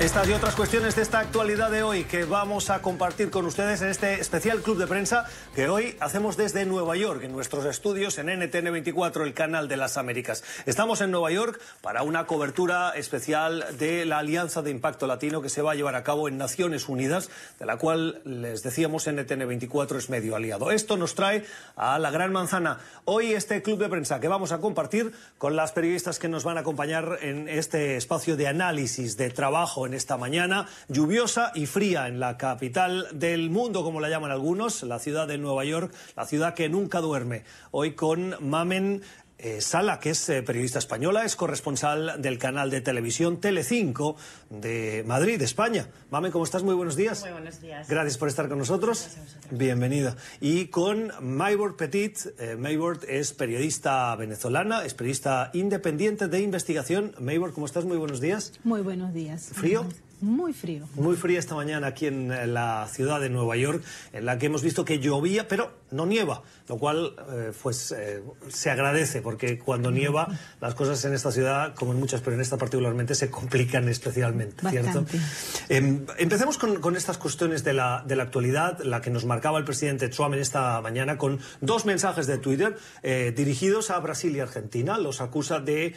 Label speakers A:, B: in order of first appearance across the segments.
A: Estas y otras cuestiones de esta actualidad de hoy que vamos a compartir con ustedes en este especial club de prensa que hoy hacemos desde Nueva York, en nuestros estudios en NTN 24, el canal de las Américas. Estamos en Nueva York para una cobertura especial de la Alianza de Impacto Latino que se va a llevar a cabo en Naciones Unidas, de la cual les decíamos NTN 24 es medio aliado. Esto nos trae a la Gran Manzana. Hoy este club de prensa que vamos a compartir con las periodistas que nos van a acompañar en este espacio de análisis, de trabajo en esta mañana lluviosa y fría en la capital del mundo, como la llaman algunos, la ciudad de Nueva York, la ciudad que nunca duerme. Hoy con Mamen eh, Sala, que es eh, periodista española, es corresponsal del canal de televisión Telecinco de Madrid, España. Mamen, ¿cómo estás? Muy buenos días.
B: Muy buenos días.
A: Gracias por estar con nosotros. Bienvenida. Y con Maybord Petit. Eh, Maybord es periodista venezolana, es periodista independiente de investigación. Maybord, ¿cómo estás? Muy buenos días.
C: Muy buenos días.
A: ¿Frío?
C: Muy frío.
A: Muy fría esta mañana aquí en la ciudad de Nueva York, en la que hemos visto que llovía, pero no nieva, lo cual eh, pues eh, se agradece, porque cuando nieva las cosas en esta ciudad, como en muchas, pero en esta particularmente, se complican especialmente, ¿cierto? Em, empecemos con, con estas cuestiones de la, de la actualidad, la que nos marcaba el presidente Trump en esta mañana, con dos mensajes de Twitter eh, dirigidos a Brasil y Argentina. Los acusa de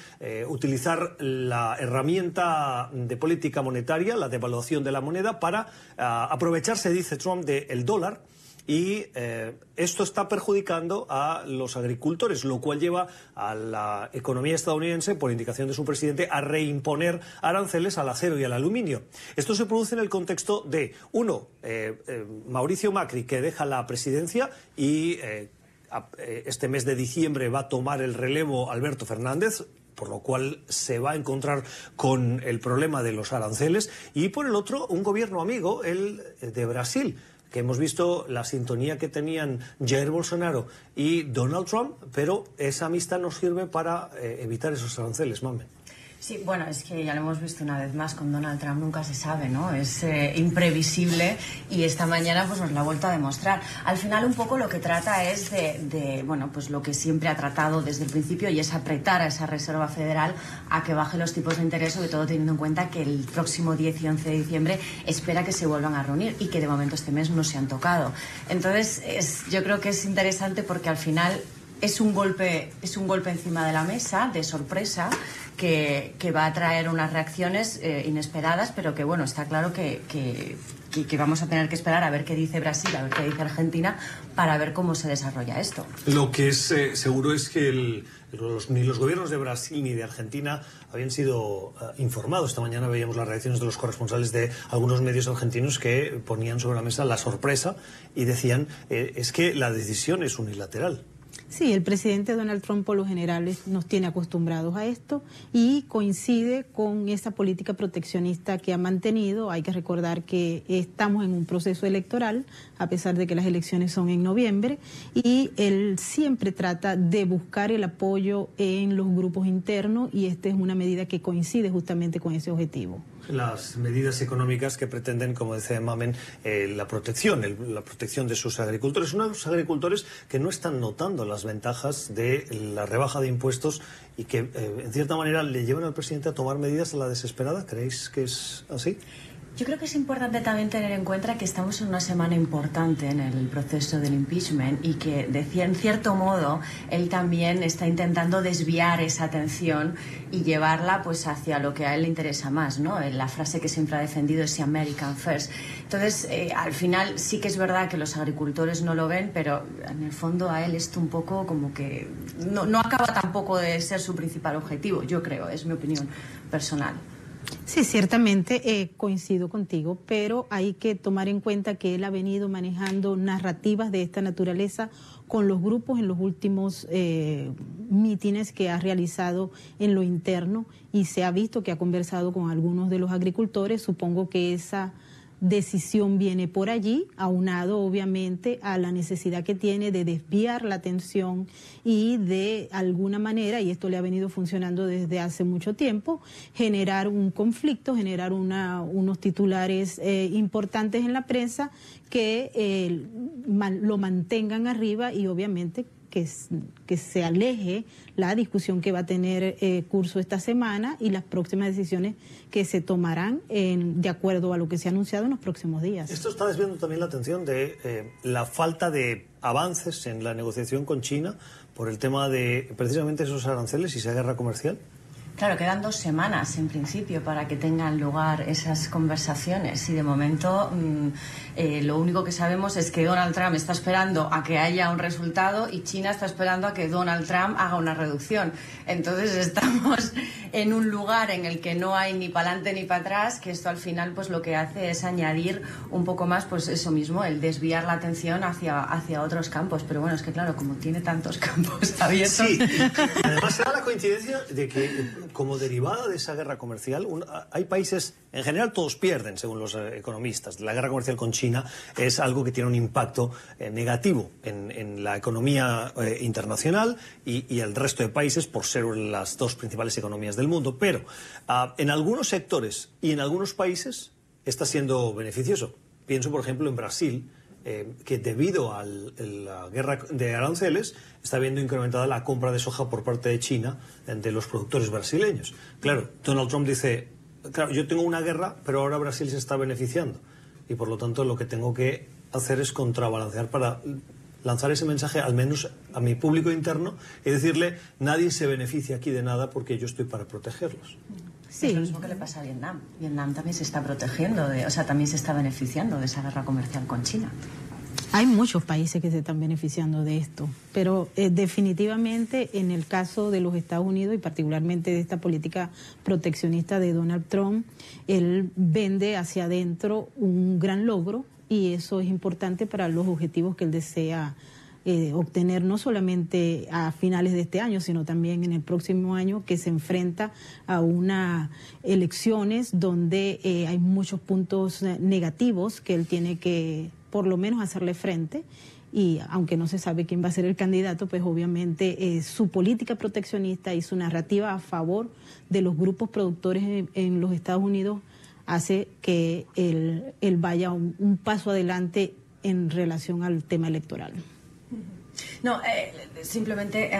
A: utilizar la herramienta de política monetaria, la devaluación de la moneda, para ah, aprovecharse, dice Trump, del dólar. Y eh, esto está perjudicando a los agricultores, lo cual lleva a la economía estadounidense, por indicación de su presidente, a reimponer aranceles al acero y al aluminio. Esto se produce en el contexto de, uno, eh, eh, Mauricio Macri, que deja la presidencia y este mes de diciembre va a tomar el relevo Alberto Fernández, por lo cual se va a encontrar con el problema de los aranceles, y por el otro, un gobierno amigo, el de Brasil, que hemos visto la sintonía que tenían Jair Bolsonaro y Donald Trump, pero esa amistad nos sirve para eh, evitar esos aranceles, mamen.
B: Sí, bueno, es que ya lo hemos visto una vez más con Donald Trump, nunca se sabe, ¿no? Es eh, imprevisible y esta mañana pues nos lo ha vuelto a demostrar. Al final un poco lo que trata es de, bueno, pues lo que siempre ha tratado desde el principio y es apretar a esa Reserva Federal a que baje los tipos de interés, sobre todo teniendo en cuenta que el próximo 10 y 11 de diciembre espera que se vuelvan a reunir y que de momento este mes no se han tocado. Entonces, es, yo creo que es interesante porque al final es un golpe es un golpe encima de la mesa de sorpresa que, va a traer unas reacciones eh, inesperadas pero que bueno está claro que, vamos a tener que esperar a ver qué dice Brasil a ver qué dice Argentina para ver cómo se desarrolla esto
A: Lo que es eh, seguro es que los- ni los gobiernos de Brasil ni de Argentina habían sido eh, informados. Esta mañana veíamos las reacciones de los corresponsales de algunos medios argentinos que ponían sobre la mesa la sorpresa y decían es que la decisión es unilateral.
C: Sí, el presidente Donald Trump por lo general nos tiene acostumbrados a esto y coincide con esa política proteccionista que ha mantenido. Hay que recordar que estamos en un proceso electoral, a pesar de que las elecciones son en noviembre, y él siempre trata de buscar el apoyo en los grupos internos y esta es una medida que coincide justamente con ese objetivo.
A: Las medidas económicas que pretenden, como decía Mamen, eh, la protección, el- la protección de sus agricultores. Unos agricultores que no están notando las ventajas de la rebaja de impuestos y que, eh, en cierta manera, le llevan al presidente a tomar medidas a la desesperada. ¿Creéis que es así?
B: Yo creo que es importante también tener en cuenta que estamos en una semana importante en el proceso del impeachment y que, de en cierto modo, él también está intentando desviar esa atención y llevarla pues hacia lo que a él le interesa más, ¿no? Eh, La frase que siempre ha defendido es American First. Entonces, eh, al final sí que es verdad que los agricultores no lo ven, pero en el fondo a él esto un poco como que no, no acaba tampoco de ser su principal objetivo, yo creo, es mi opinión personal.
C: Sí, ciertamente eh, coincido contigo, pero hay que tomar en cuenta que él ha venido manejando narrativas de esta naturaleza con los grupos en los últimos eh, mítines que ha realizado en lo interno y se ha visto que ha conversado con algunos de los agricultores. Supongo que esa decisión viene por allí, aunado obviamente a la necesidad que tiene de desviar la atención y de alguna manera, y esto le ha venido funcionando desde hace mucho tiempo, generar un conflicto, generar una, unos titulares eh, importantes en la prensa que eh, lo mantengan arriba y obviamente que, que se aleje la discusión que va a tener eh, curso esta semana y las próximas decisiones que se tomarán en, de acuerdo a lo que se ha anunciado en los próximos días.
A: Esto está desviando también la atención de eh, la falta de avances en la negociación con China por el tema de precisamente esos aranceles y esa guerra comercial.
B: Claro, quedan dos semanas en principio para que tengan lugar esas conversaciones y de momento mm, eh, lo único que sabemos es que Donald Trump está esperando a que haya un resultado y China está esperando a que Donald Trump haga una reducción. Entonces estamos en un lugar en el que no hay ni para adelante ni para atrás, que esto al final pues lo que hace es añadir un poco más pues eso mismo, el desviar la atención hacia, hacia otros campos. Pero bueno, es que claro, como tiene tantos campos abiertos...
A: Sí, además se da la coincidencia de que como derivada de esa guerra comercial, hay países, en general todos pierden, según los eh, economistas. La guerra comercial con China es algo que tiene un impacto eh, negativo en, la economía eh, internacional y, el resto de países por ser las dos principales economías del mundo. Pero ah, en algunos sectores y en algunos países está siendo beneficioso. Pienso, por ejemplo, en Brasil, que debido a la guerra de aranceles está viendo incrementada la compra de soja por parte de China de los productores brasileños. Claro, Donald Trump dice, yo tengo una guerra, pero ahora Brasil se está beneficiando. Y por lo tanto lo que tengo que hacer es contrabalancear para lanzar ese mensaje al menos a mi público interno y decirle, nadie se beneficia aquí de nada porque yo estoy para protegerlos.
B: Sí. Es lo mismo que le pasa a Vietnam. Vietnam también se está protegiendo, de, o sea, también se está beneficiando de esa guerra comercial con China.
C: Hay muchos países que se están beneficiando de esto, pero eh, definitivamente en el caso de los Estados Unidos y particularmente de esta política proteccionista de Donald Trump, él vende hacia adentro un gran logro y eso es importante para los objetivos que él desea eh, obtener no solamente a finales de este año, sino también en el próximo año que se enfrenta a unas elecciones donde eh, hay muchos puntos negativos que él tiene que por lo menos hacerle frente y aunque no se sabe quién va a ser el candidato, pues obviamente eh, su política proteccionista y su narrativa a favor de los grupos productores en, los Estados Unidos hace que él, vaya un, paso adelante en relación al tema electoral.
B: No, eh, simplemente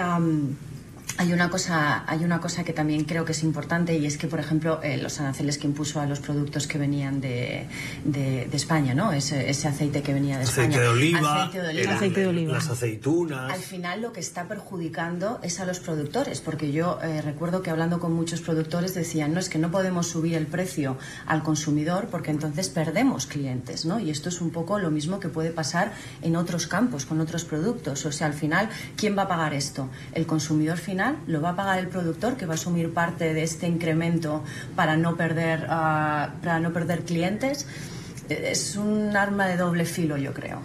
B: hay una cosa, hay una cosa que también creo que es importante y es que, por ejemplo, eh, los aranceles que impuso a los productos que venían de, de, España, ¿no? Ese, ese, aceite que venía de
A: aceite
B: España.
A: De oliva,
C: aceite de oliva,
A: las aceitunas.
B: Al final lo que está perjudicando es a los productores, porque yo eh, recuerdo que hablando con muchos productores decían, no es que no podemos subir el precio al consumidor porque entonces perdemos clientes, ¿no? Y esto es un poco lo mismo que puede pasar en otros campos con otros productos. O sea, al final, ¿quién va a pagar esto? El consumidor final lo va a pagar el productor que va a asumir parte de este incremento para no perder, ah, para no perder clientes. Es un arma de doble filo, yo creo.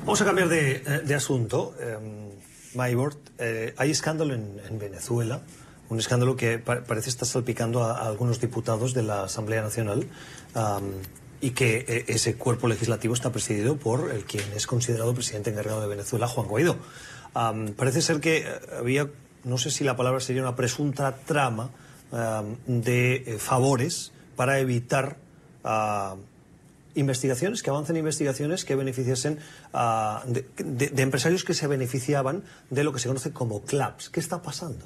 A: Vamos a cambiar de, eh, asunto. Eh, eh, hay escándalo en, Venezuela, un escándalo que parece estar salpicando a, algunos diputados de la Asamblea Nacional. y que eh, ese cuerpo legislativo está presidido por el quien es considerado presidente encargado de Venezuela, Juan Guaidó. parece ser que había no sé si la palabra sería una presunta trama um, de eh, favores para evitar uh, investigaciones, que avancen investigaciones que beneficiasen uh, de, empresarios que se beneficiaban de lo que se conoce como CLAPS. ¿Qué está pasando?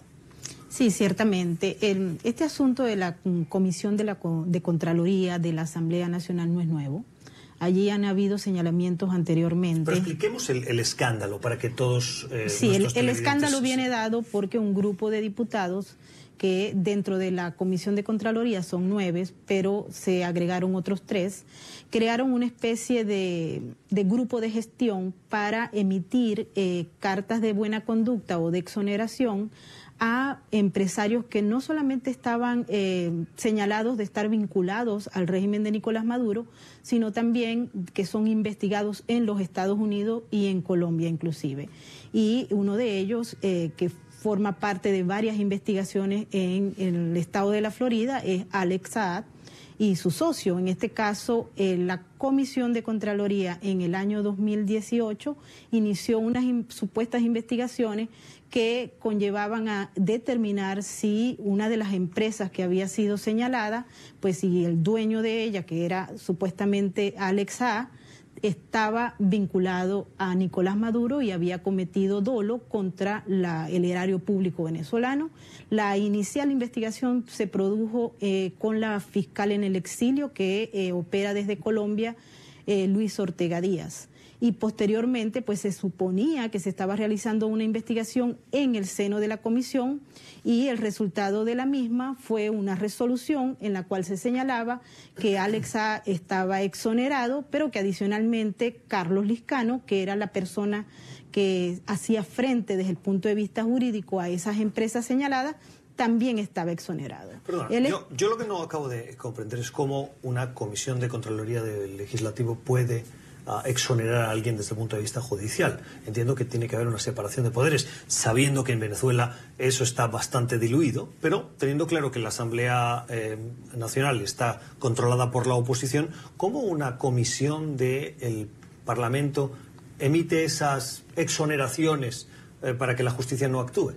C: Sí, ciertamente. este asunto de la Comisión de, la, de Contraloría de la Asamblea Nacional no es nuevo. Allí han habido señalamientos anteriormente.
A: Pero expliquemos el, escándalo para que todos.
C: Eh, sí, el, escándalo viene dado porque un grupo de diputados que dentro de la Comisión de Contraloría son nueve, pero se agregaron otros tres, crearon una especie de, grupo de gestión para emitir eh, cartas de buena conducta o de exoneración a empresarios que no solamente estaban eh, señalados de estar vinculados al régimen de Nicolás Maduro, sino también que son investigados en los Estados Unidos y en Colombia inclusive. Y uno de ellos, eh, que forma parte de varias investigaciones en, el estado de la Florida, es Alex Saad y su socio. En este caso, eh, la Comisión de Contraloría en el año 2018 inició unas supuestas investigaciones que conllevaban a determinar si una de las empresas que había sido señalada, pues si el dueño de ella, que era supuestamente Alexa, estaba vinculado a Nicolás Maduro y había cometido dolo contra el erario público venezolano. La inicial investigación se produjo eh, con la fiscal en el exilio que eh, opera desde Colombia, eh, Luis Ortega Díaz y posteriormente pues se suponía que se estaba realizando una investigación en el seno de la comisión y el resultado de la misma fue una resolución en la cual se señalaba que Alexa estaba exonerado, pero que adicionalmente Carlos Liscano, que era la persona que hacía frente desde el punto de vista jurídico a esas empresas señaladas, también estaba exonerado.
A: yo, yo, lo que no acabo de comprender es cómo una comisión de Contraloría del Legislativo puede exonerar a alguien desde el punto de vista judicial. Entiendo que tiene que haber una separación de poderes, sabiendo que en Venezuela eso está bastante diluido, pero teniendo claro que la Asamblea eh, Nacional está controlada por la oposición, ¿cómo una comisión del Parlamento emite esas exoneraciones eh, para que la justicia no actúe?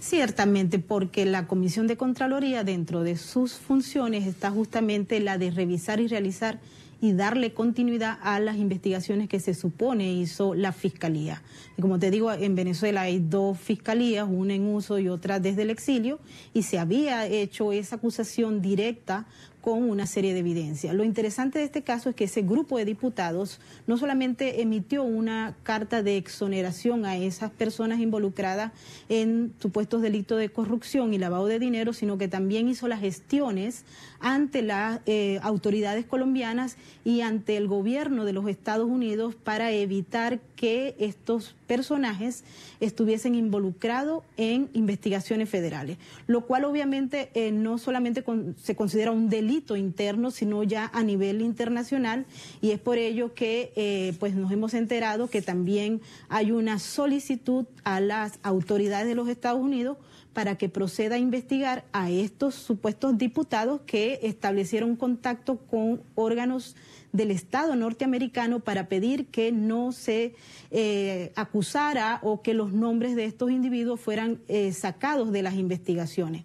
C: Ciertamente, porque la Comisión de Contraloría, dentro de sus funciones, está justamente la de revisar y realizar y darle continuidad a las investigaciones que se supone hizo la Fiscalía. Y como te digo, en Venezuela hay dos fiscalías, una en uso y otra desde el exilio, y se había hecho esa acusación directa con una serie de evidencias. Lo interesante de este caso es que ese grupo de diputados no solamente emitió una carta de exoneración a esas personas involucradas en supuestos delitos de corrupción y lavado de dinero, sino que también hizo las gestiones ante las eh, autoridades colombianas y ante el gobierno de los Estados Unidos para evitar que estos personajes estuviesen involucrados en investigaciones federales, lo cual obviamente eh, no solamente se considera un delito interno, sino ya a nivel internacional. Y es por ello que eh, pues nos hemos enterado que también hay una solicitud a las autoridades de los Estados Unidos para que proceda a investigar a estos supuestos diputados que establecieron contacto con órganos del Estado norteamericano para pedir que no se eh, acusara o que los nombres de estos individuos fueran eh, sacados de las investigaciones.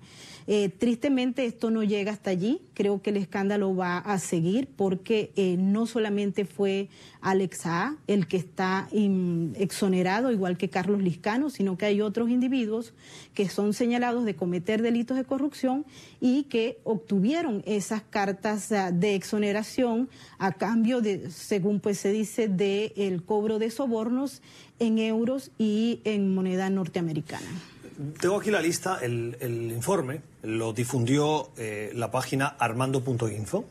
C: Eh, tristemente esto no llega hasta allí, creo que el escándalo va a seguir porque eh, no solamente fue Alex el que está exonerado, igual que Carlos Liscano, sino que hay otros individuos que son señalados de cometer delitos de corrupción y que obtuvieron esas cartas ah, de exoneración a cambio de, según pues se dice, de el cobro de sobornos en euros y en moneda norteamericana.
A: Tengo aquí la lista, el, informe lo difundió eh, la página armando.info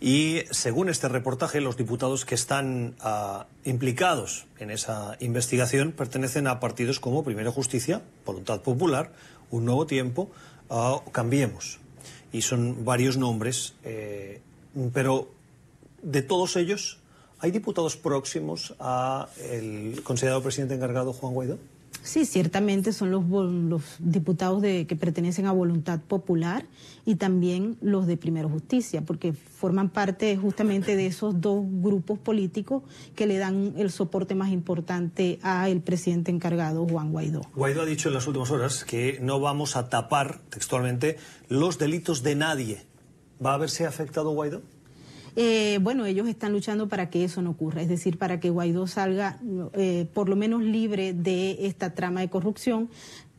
A: y según este reportaje los diputados que están ah, implicados en esa investigación pertenecen a partidos como Primera Justicia, Voluntad Popular, Un Nuevo Tiempo Cambiemos. Y son varios nombres, eh, pero de todos ellos, ¿hay diputados próximos al considerado presidente encargado Juan Guaidó?
C: Sí, ciertamente son los, los diputados de, que pertenecen a Voluntad Popular y también los de Primero Justicia, porque forman parte justamente de esos dos grupos políticos que le dan el soporte más importante al presidente encargado, Juan Guaidó.
A: Guaidó ha dicho en las últimas horas que no vamos a tapar textualmente los delitos de nadie. ¿Va a verse afectado Guaidó?
C: Eh, bueno, ellos están luchando para que eso no ocurra, es decir, para que Guaidó salga eh, por lo menos libre de esta trama de corrupción.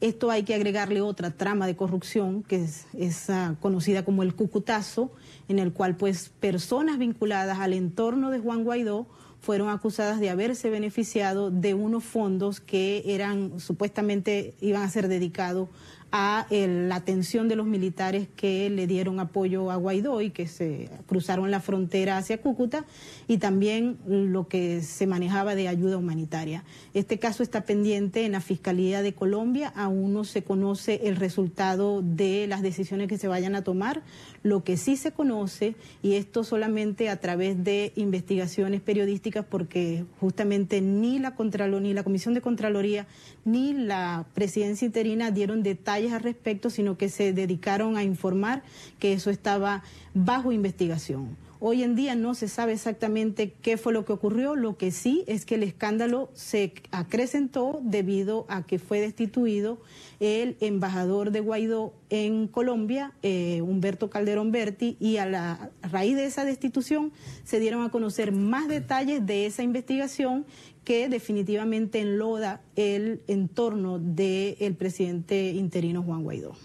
C: Esto hay que agregarle otra trama de corrupción que es, ah, conocida como el cucutazo, en el cual pues personas vinculadas al entorno de Juan Guaidó fueron acusadas de haberse beneficiado de unos fondos que eran supuestamente iban a ser dedicados a la atención de los militares que le dieron apoyo a Guaidó y que se cruzaron la frontera hacia Cúcuta y también lo que se manejaba de ayuda humanitaria. Este caso está pendiente en la Fiscalía de Colombia, aún no se conoce el resultado de las decisiones que se vayan a tomar. Lo que sí se conoce, y esto solamente a través de investigaciones periodísticas, porque justamente ni la Contralor, ni la Comisión de Contraloría, ni la presidencia interina dieron detalles al respecto, sino que se dedicaron a informar que eso estaba bajo investigación. Hoy en día no se sabe exactamente qué fue lo que ocurrió, lo que sí es que el escándalo se acrecentó debido a que fue destituido el embajador de Guaidó en Colombia, eh, Humberto Calderón Berti, y a la raíz de esa destitución se dieron a conocer más detalles de esa investigación que definitivamente enloda el entorno del presidente interino Juan Guaidó.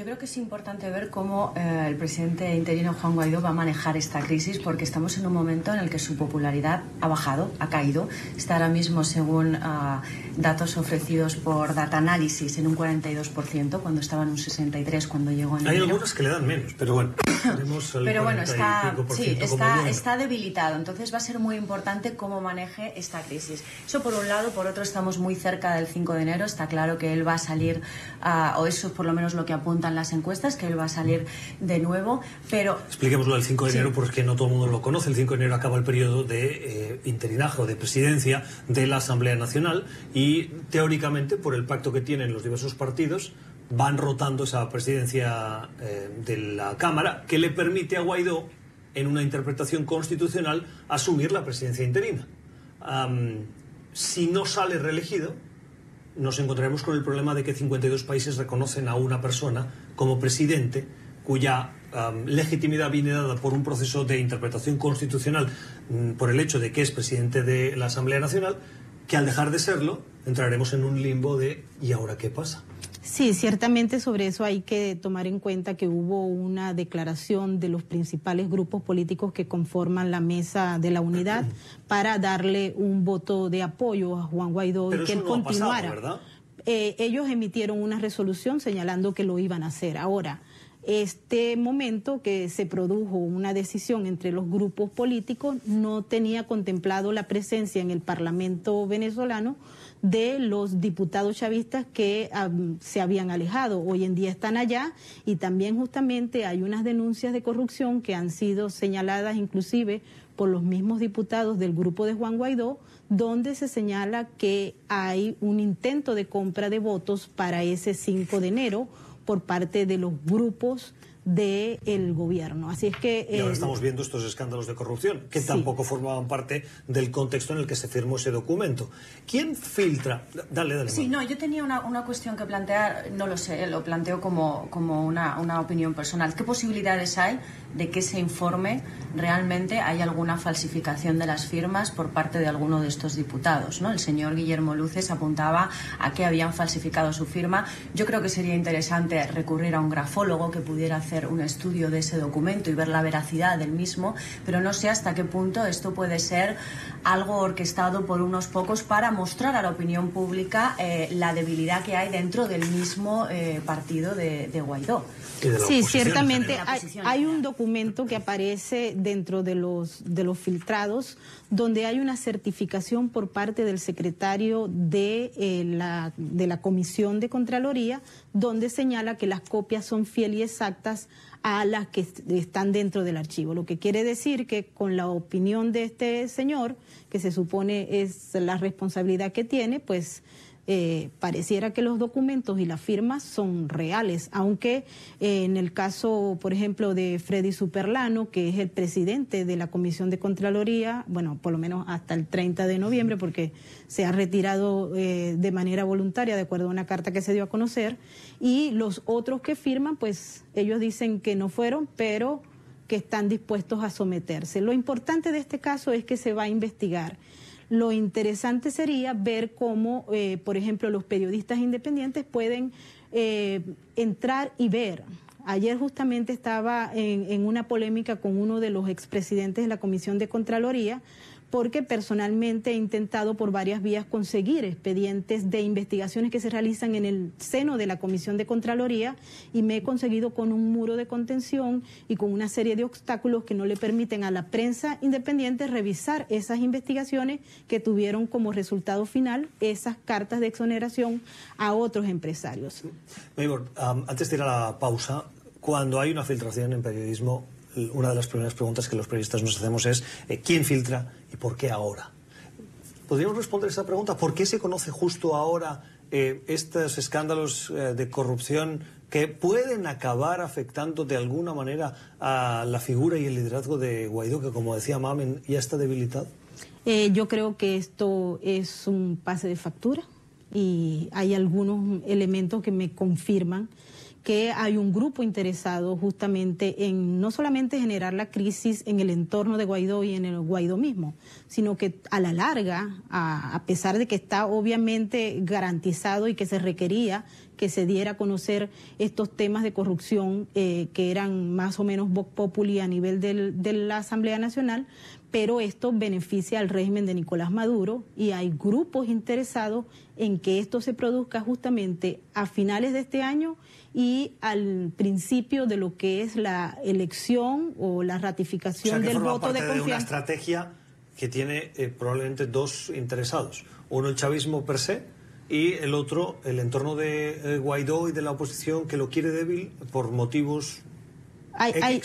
B: Yo creo que es importante ver cómo eh, el presidente interino Juan Guaidó va a manejar esta crisis porque estamos en un momento en el que su popularidad ha bajado, ha caído. Está ahora mismo, según ah, datos ofrecidos por Data Analysis, en un 42%, cuando estaba en un 63% cuando llegó en
A: Hay algunos que le dan menos, pero bueno.
B: pero bueno, está, sí, está, está debilitado. Entonces va a ser muy importante cómo maneje esta crisis. Eso por un lado. Por otro, estamos muy cerca del 5 de enero. Está claro que él va a salir, uh, o eso es por lo menos lo que apunta las encuestas, que él va a salir de nuevo, pero...
A: Expliquémoslo el 5 de enero porque no todo el mundo lo conoce. El 5 de enero acaba el periodo de eh, interinaje o de presidencia de la Asamblea Nacional y teóricamente, por el pacto que tienen los diversos partidos, van rotando esa presidencia eh, de la Cámara que le permite a Guaidó, en una interpretación constitucional, asumir la presidencia interina. si no sale reelegido, nos encontraremos con el problema de que 52 países reconocen a una persona como presidente cuya legitimidad viene dada por un proceso de interpretación constitucional mm, por el hecho de que es presidente de la Asamblea Nacional, que al dejar de serlo entraremos en un limbo de ¿y ahora qué pasa?
C: Sí, ciertamente sobre eso hay que tomar en cuenta que hubo una declaración de los principales grupos políticos que conforman la mesa de la unidad para darle un voto de apoyo a Juan Guaidó y que él continuara. Eh, ellos emitieron una resolución señalando que lo iban a hacer. Ahora, este momento que se produjo una decisión entre los grupos políticos no tenía contemplado la presencia en el Parlamento venezolano de los diputados chavistas que se habían alejado. Hoy en día están allá y también justamente hay unas denuncias de corrupción que han sido señaladas inclusive por los mismos diputados del grupo de Juan Guaidó, donde se señala que hay un intento de compra de votos para ese 5 de enero por parte de los grupos del gobierno. Así es que...
A: y ahora eh, estamos viendo estos escándalos de corrupción, que tampoco formaban parte del contexto en el que se firmó ese documento. ¿Quién filtra? Dale, dale.
B: Sí, no, yo tenía una, una, cuestión que plantear, no lo sé, lo planteo como, como una, una opinión personal. ¿Qué posibilidades hay de que ese informe realmente hay alguna falsificación de las firmas por parte de alguno de estos diputados? ¿no? El señor Guillermo Luces apuntaba a que habían falsificado su firma. Yo creo que sería interesante recurrir a un grafólogo que pudiera hacer un estudio de ese documento y ver la veracidad del mismo, pero no sé hasta qué punto esto puede ser algo orquestado por unos pocos para mostrar a la opinión pública eh, la debilidad que hay dentro del mismo eh, partido de, Guaidó.
C: Sí, ciertamente. Hay, un documento que aparece dentro de los, de los filtrados donde hay una certificación por parte del secretario de, eh, la, de la Comisión de Contraloría donde señala que las copias son fieles y exactas a las que están dentro del archivo. Lo que quiere decir que con la opinión de este señor, que se supone es la responsabilidad que tiene, pues eh, pareciera que los documentos y las firmas son reales, aunque eh, en el caso, por ejemplo, de Freddy Superlano, que es el presidente de la Comisión de Contraloría, bueno, por lo menos hasta el 30 de noviembre, porque se ha retirado eh, de manera voluntaria, de acuerdo a una carta que se dio a conocer, y los otros que firman, pues ellos dicen que no fueron, pero que están dispuestos a someterse. Lo importante de este caso es que se va a investigar lo interesante sería ver cómo, eh, por ejemplo, los periodistas independientes pueden eh, entrar y ver. Ayer justamente estaba en, en, una polémica con uno de los expresidentes de la Comisión de Contraloría porque personalmente he intentado por varias vías conseguir expedientes de investigaciones que se realizan en el seno de la Comisión de Contraloría y me he conseguido con un muro de contención y con una serie de obstáculos que no le permiten a la prensa independiente revisar esas investigaciones que tuvieron como resultado final esas cartas de exoneración a otros empresarios.
A: antes de ir a la pausa, cuando hay una filtración en periodismo, una de las primeras preguntas que los periodistas nos hacemos es eh, ¿quién filtra y por qué ahora? ¿Podríamos responder esa pregunta? ¿Por qué se conoce justo ahora eh, estos escándalos eh, de corrupción que pueden acabar afectando de alguna manera a la figura y el liderazgo de Guaidó, que como decía Mamen, ya está debilitado?
C: Eh, yo creo que esto es un pase de factura y hay algunos elementos que me confirman que hay un grupo interesado justamente en no solamente generar la crisis en el entorno de Guaidó y en el Guaidó mismo, sino que a la larga, a, pesar de que está obviamente garantizado y que se requería que se diera a conocer estos temas de corrupción eh, que eran más o menos vox populi a nivel de la Asamblea Nacional, pero esto beneficia al régimen de Nicolás Maduro y hay grupos interesados en que esto se produzca justamente a finales de este año y al principio de lo que es la elección o la ratificación del voto de confianza.
A: una estrategia que tiene eh, probablemente dos interesados. Uno el chavismo per se y el otro el entorno de eh, Guaidó y de la oposición que lo quiere débil por motivos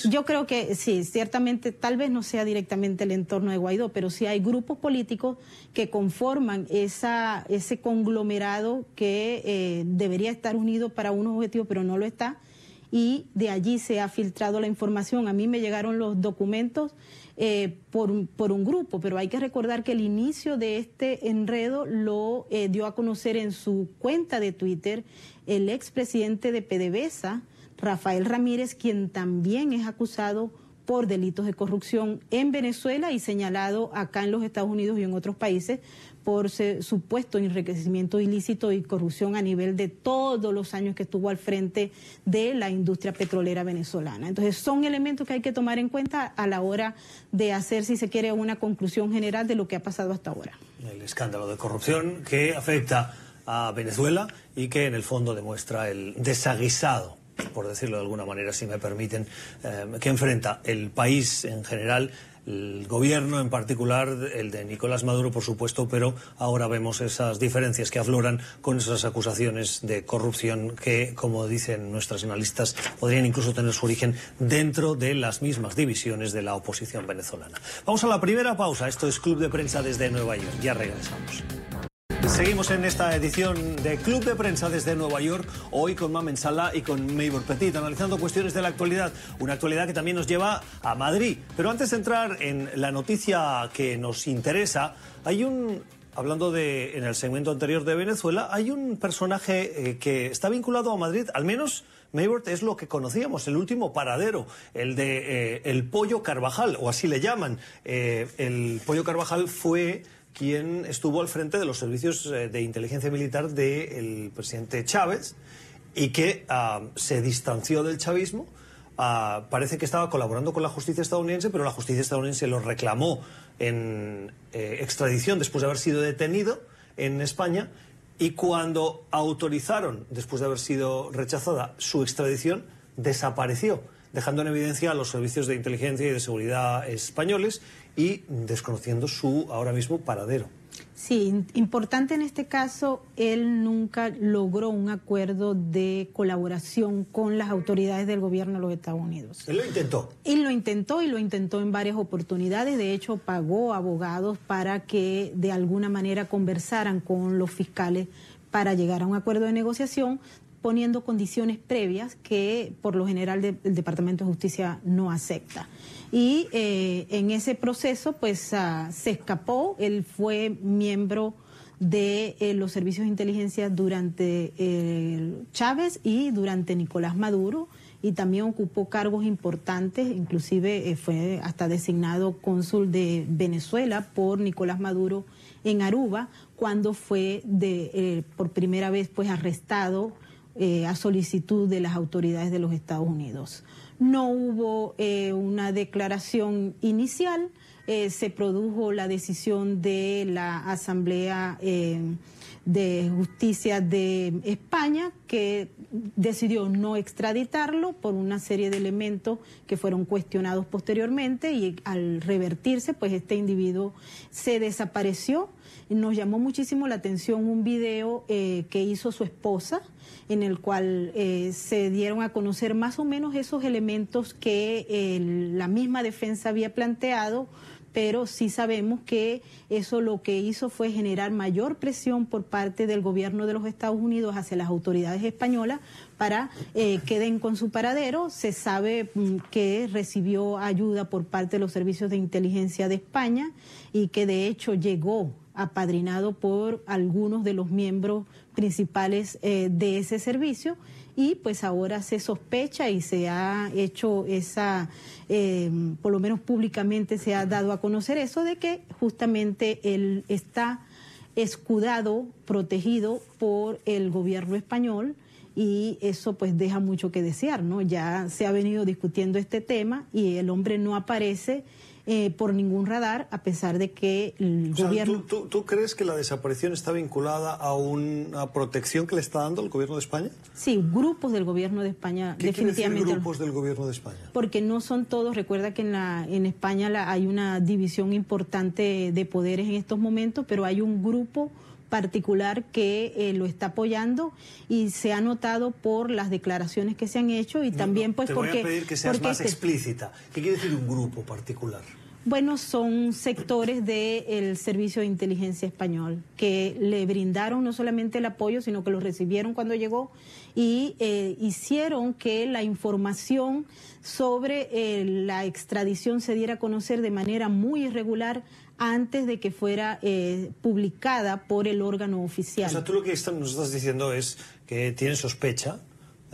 C: yo creo que sí, ciertamente, tal vez no sea directamente el entorno de Guaidó, pero sí hay grupos políticos que conforman esa, ese conglomerado que eh, debería estar unido para unos objetivos, pero no lo está. Y de allí se ha filtrado la información. A mí me llegaron los documentos eh, por, por, un grupo, pero hay que recordar que el inicio de este enredo lo eh, dio a conocer en su cuenta de Twitter el expresidente de PDVSA, Rafael Ramírez, quien también es acusado por delitos de corrupción en Venezuela y señalado acá en los Estados Unidos y en otros países por supuesto enriquecimiento ilícito y corrupción a nivel de todos los años que estuvo al frente de la industria petrolera venezolana. Entonces son elementos que hay que tomar en cuenta a la hora de hacer, si se quiere, una conclusión general de lo que ha pasado hasta ahora.
A: El escándalo de corrupción que afecta a Venezuela y que en el fondo demuestra el desaguisado por decirlo de alguna manera, si me permiten, eh, que enfrenta el país en general el gobierno en particular, el de Nicolás Maduro, por supuesto, pero ahora vemos esas diferencias que afloran con esas acusaciones de corrupción que, como dicen nuestras analistas, podrían incluso tener su origen dentro de las mismas divisiones de la oposición venezolana. Vamos a la primera pausa. Esto es Club de Prensa desde Nueva York. Ya regresamos. Seguimos en esta edición de Club de Prensa desde Nueva York, hoy con Mamen Sala y con Maybor Petit, analizando cuestiones de la actualidad, una actualidad que también nos lleva a Madrid. Pero antes de entrar en la noticia que nos interesa, hay un hablando de en el segmento anterior de Venezuela, hay un personaje eh, que está vinculado a Madrid, al menos Maybor es lo que conocíamos, el último paradero, el de eh, el Pollo Carvajal, o así le llaman. Eh, el Pollo Carvajal fue quien estuvo al frente de los servicios eh, de inteligencia militar del presidente Chávez y que ah, se distanció del chavismo. Ah, parece que estaba colaborando con la justicia estadounidense, pero la justicia estadounidense lo reclamó en eh, extradición después de haber sido detenido en España y cuando autorizaron, después de haber sido rechazada su extradición, desapareció, dejando en evidencia a los servicios de inteligencia y de seguridad españoles y desconociendo su ahora mismo paradero.
C: Sí, importante en este caso, él nunca logró un acuerdo de colaboración con las autoridades del gobierno de los Estados Unidos.
A: Él lo intentó.
C: Él lo intentó y lo intentó en varias oportunidades. De hecho, pagó abogados para que de alguna manera conversaran con los fiscales para llegar a un acuerdo de negociación poniendo condiciones previas que por lo general el Departamento de Justicia no acepta. Y eh, en ese proceso pues ah, se escapó, él fue miembro de eh, los servicios de inteligencia durante eh, Chávez y durante Nicolás Maduro y también ocupó cargos importantes, inclusive fue hasta designado cónsul de Venezuela por Nicolás Maduro en Aruba cuando fue por primera vez pues arrestado eh, a solicitud de las autoridades de los Estados Unidos. No hubo eh, una declaración inicial, eh, se produjo la decisión de la Asamblea de Justicia de España que decidió no extraditarlo por una serie de elementos que fueron cuestionados posteriormente y al revertirse, pues este individuo se desapareció. Nos llamó muchísimo la atención un video que hizo su esposa, en el cual eh, se dieron a conocer más o menos esos elementos que la misma defensa había planteado pero sí sabemos que eso lo que hizo fue generar mayor presión por parte del gobierno de los Estados Unidos hacia las autoridades españolas para que eh, den con su paradero. Se sabe mm, que recibió ayuda por parte de los servicios de inteligencia de España y que de hecho llegó apadrinado por algunos de los miembros principales eh, de ese servicio y pues ahora se sospecha y se ha hecho esa, eh, por lo menos públicamente se ha dado a conocer eso de que justamente él está escudado, protegido por el gobierno español y eso pues deja mucho que desear, ¿no? Ya se ha venido discutiendo este tema y el hombre no aparece eh, por ningún radar, a pesar de que el gobierno...
A: ¿tú, crees que la desaparición está vinculada a una protección que le está dando el gobierno de España?
C: Sí, grupos del gobierno de España,
A: ¿Qué
C: definitivamente.
A: Decir grupos del gobierno de España?
C: Porque no son todos. Recuerda que en, la, en España la, hay una división importante de poderes en estos momentos, pero hay un grupo particular que eh, lo está apoyando y se ha notado por las declaraciones que se han hecho y también pues
A: te
C: porque...
A: Voy a pedir que seas más explícita. ¿Qué quiere decir un grupo particular?
C: Bueno, son sectores del Servicio de Inteligencia Español que le brindaron no solamente el apoyo, sino que lo recibieron cuando llegó y eh, hicieron que la información sobre eh, la extradición se diera a conocer de manera muy irregular antes de que fuera eh, publicada por el órgano oficial. O
A: sea, tú lo que nos estás diciendo es que tienes sospecha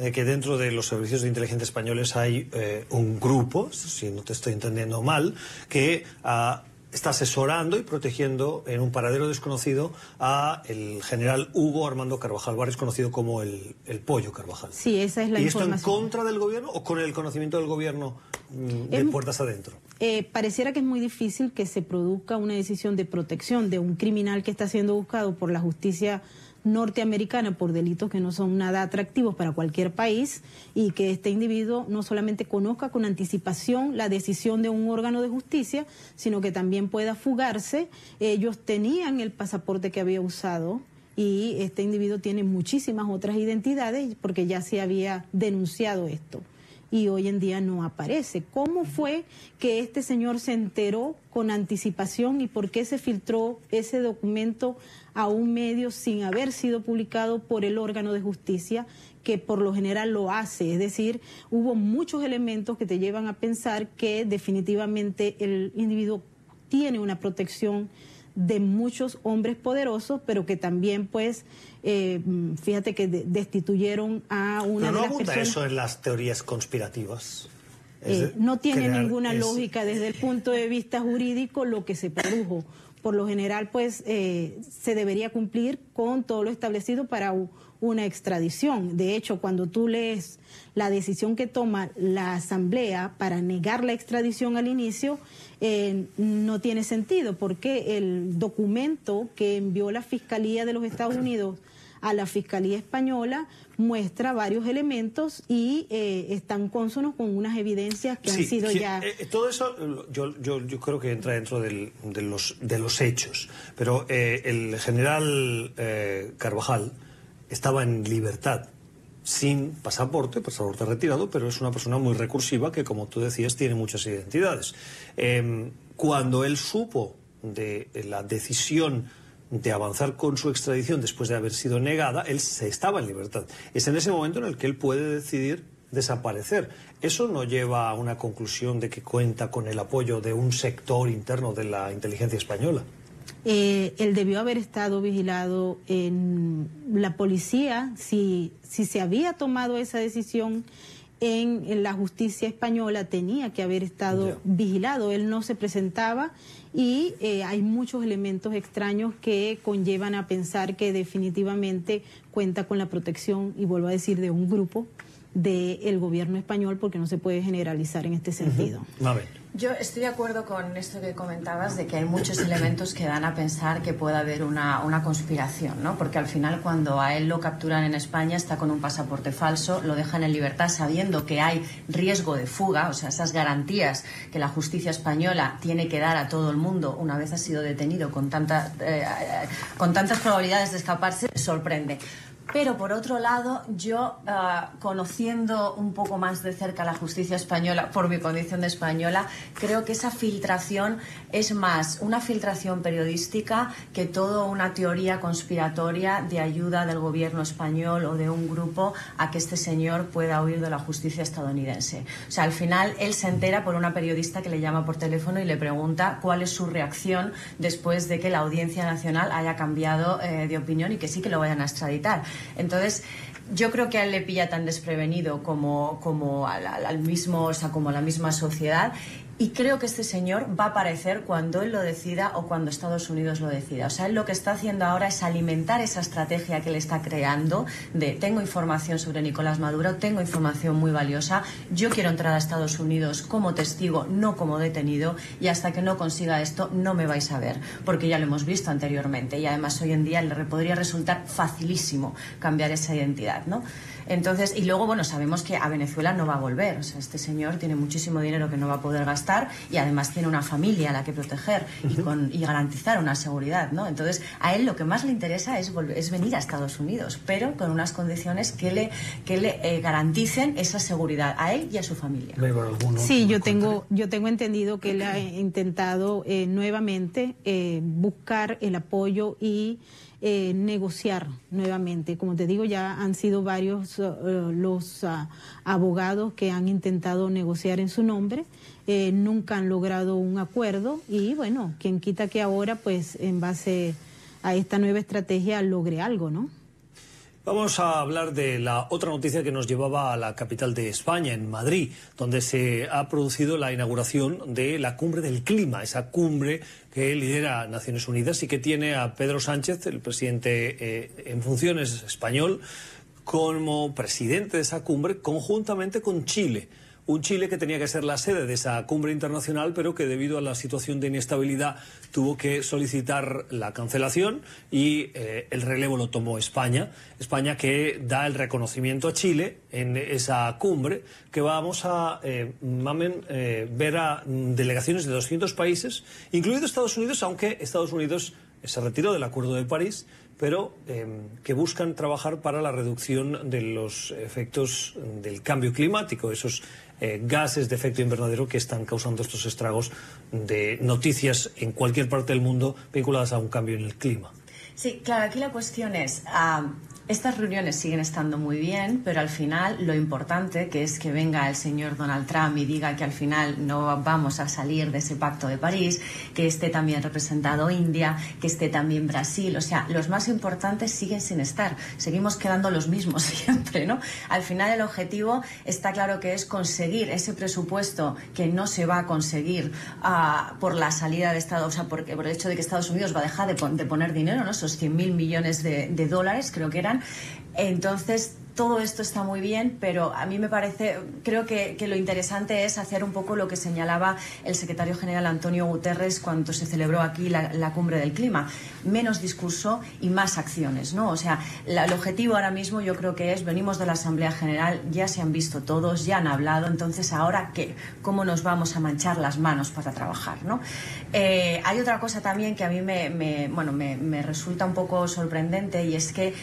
A: de que dentro de los servicios de inteligencia españoles hay eh, un grupo, si no te estoy entendiendo mal, que ah, está asesorando y protegiendo en un paradero desconocido a el general Hugo Armando Carvajal Barres, conocido como el, Pollo Carvajal.
C: Sí, esa es la
A: ¿Y
C: esto
A: en contra del gobierno o con el conocimiento del gobierno mm, de puertas adentro?
C: Eh, pareciera que es muy difícil que se produzca una decisión de protección de un criminal que está siendo buscado por la justicia norteamericana por delitos que no son nada atractivos para cualquier país y que este individuo no solamente conozca con anticipación la decisión de un órgano de justicia, sino que también pueda fugarse. Ellos tenían el pasaporte que había usado y este individuo tiene muchísimas otras identidades porque ya se había denunciado esto y hoy en día no aparece. ¿Cómo fue que este señor se enteró con anticipación y por qué se filtró ese documento a un medio sin haber sido publicado por el órgano de justicia? que por lo general lo hace, es decir, hubo muchos elementos que te llevan a pensar que definitivamente el individuo tiene una protección de muchos hombres poderosos, pero que también, pues, eh, fíjate que destituyeron a una
A: pero
C: no
A: de
C: las personas...
A: eso en las teorías conspirativas?
C: Eh, no tiene ninguna lógica desde el punto de vista jurídico lo que se produjo. Por lo general, pues, eh, se debería cumplir con todo lo establecido para una extradición. De hecho, cuando tú lees la decisión que toma la Asamblea para negar la extradición al inicio, eh, no tiene sentido, porque el documento que envió la Fiscalía de los Estados Unidos a la Fiscalía Española muestra varios elementos y eh, están consonos con unas evidencias que han sido ya...
A: Eh, todo eso yo, yo, yo, creo que entra dentro de, los, de los hechos, pero el general Carvajal estaba en libertad sin pasaporte, pasaporte retirado, pero es una persona muy recursiva que, como tú decías, tiene muchas identidades. Em, cuando él supo de la decisión de avanzar con su extradición después de haber sido negada, él se estaba en libertad. Es en ese momento en el que él puede decidir desaparecer. Eso no lleva a una conclusión de que cuenta con el apoyo de un sector interno de la inteligencia española.
C: Eh, él debió haber estado vigilado en la policía si, si se había tomado esa decisión en, la justicia española tenía que haber estado vigilado. Él no se presentaba y eh, hay muchos elementos extraños que conllevan a pensar que definitivamente cuenta con la protección y vuelvo a decir de un grupo del gobierno español porque no se puede generalizar en este sentido.
B: Yo estoy de acuerdo con esto que comentabas de que hay muchos elementos que dan a pensar que puede haber una, una, conspiración, ¿no? Porque al final cuando a él lo capturan en España está con un pasaporte falso, lo dejan en libertad sabiendo que hay riesgo de fuga, o sea, esas garantías que la justicia española tiene que dar a todo el mundo una vez ha sido detenido con, tanta, eh, con tantas probabilidades de escaparse, sorprende. Pero por otro lado, yo, uh, conociendo un poco más de cerca la justicia española, por mi condición de española, creo que esa filtración es más una filtración periodística que toda una teoría conspiratoria de ayuda del gobierno español o de un grupo a que este señor pueda huir de la justicia estadounidense. O sea, al final él se entera por una periodista que le llama por teléfono y le pregunta cuál es su reacción después de que la Audiencia Nacional haya cambiado eh, de opinión y que sí que lo vayan a extraditar. Entonces, yo creo que a él le pilla tan desprevenido como, como al, al, mismo, o sea, como a la misma sociedad y creo que este señor va a aparecer cuando él lo decida o cuando Estados Unidos lo decida. O sea, él lo que está haciendo ahora es alimentar esa estrategia que le está creando de tengo información sobre Nicolás Maduro, tengo información muy valiosa, yo quiero entrar a Estados Unidos como testigo, no como detenido, y hasta que no consiga esto no me vais a ver, porque ya lo hemos visto anteriormente y además hoy en día le podría resultar facilísimo cambiar esa identidad, ¿no? Entonces, y luego, bueno, sabemos que a Venezuela no va a volver. O sea, este señor tiene muchísimo dinero que no va a poder gastar y además tiene una familia a la que proteger y, con, y garantizar una seguridad, ¿no? Entonces, a él lo que más le interesa es, volver, es venir a Estados Unidos, pero con unas condiciones que le, que le eh, garanticen esa seguridad a él y a su familia.
C: Sí, yo tengo, yo tengo entendido que él ha intentado eh, nuevamente eh, buscar el apoyo y eh, negociar nuevamente. Como te digo, ya han sido varios uh, los uh, abogados que han intentado negociar en su nombre, eh, nunca han logrado un acuerdo y bueno, quien quita que ahora, pues en base a esta nueva estrategia, logre algo, ¿no?
A: Vamos a hablar de la otra noticia que nos llevaba a la capital de España, en Madrid, donde se ha producido la inauguración de la cumbre del clima, esa cumbre que lidera Naciones Unidas y que tiene a Pedro Sánchez, el presidente eh, en funciones español, como presidente de esa cumbre, conjuntamente con Chile un Chile que tenía que ser la sede de esa cumbre internacional, pero que debido a la situación de inestabilidad tuvo que solicitar la cancelación y eh, el relevo lo tomó España. España que da el reconocimiento a Chile en esa cumbre, que vamos a eh, mamen, eh, ver a delegaciones de 200 países, incluido Estados Unidos, aunque Estados Unidos se retiró del Acuerdo de París, pero eh, que buscan trabajar para la reducción de los efectos del cambio climático, esos eh, gases de efecto invernadero que están causando estos estragos de noticias en cualquier parte del mundo vinculadas a un cambio en el clima.
B: Sí, claro, aquí la cuestión es, uh, estas reuniones siguen estando muy bien, pero al final lo importante, que es que venga el señor Donald Trump y diga que al final no vamos a salir de ese pacto de París, que esté también representado India, que esté también Brasil, o sea, los más importantes siguen sin estar, seguimos quedando los mismos siempre, ¿no? Al final el objetivo está claro que es conseguir ese presupuesto que no se va a conseguir uh, por la salida de Estados, o sea, porque, por el hecho de que Estados Unidos va a dejar de, de poner dinero, ¿no? Esos 100.000 millones de, de dólares, creo que eran, entonces, todo esto está muy bien, pero a mí me parece, creo que, lo interesante es hacer un poco lo que señalaba el secretario general Antonio Guterres cuando se celebró aquí la, cumbre del clima. Menos discurso y más acciones, ¿no? O sea, el objetivo ahora mismo yo creo que es, venimos de la Asamblea General, ya se han visto todos, ya han hablado, entonces ahora qué, cómo nos vamos a manchar las manos para trabajar, ¿no? Eh, hay otra cosa también que a mí me, bueno, me resulta un poco sorprendente y es que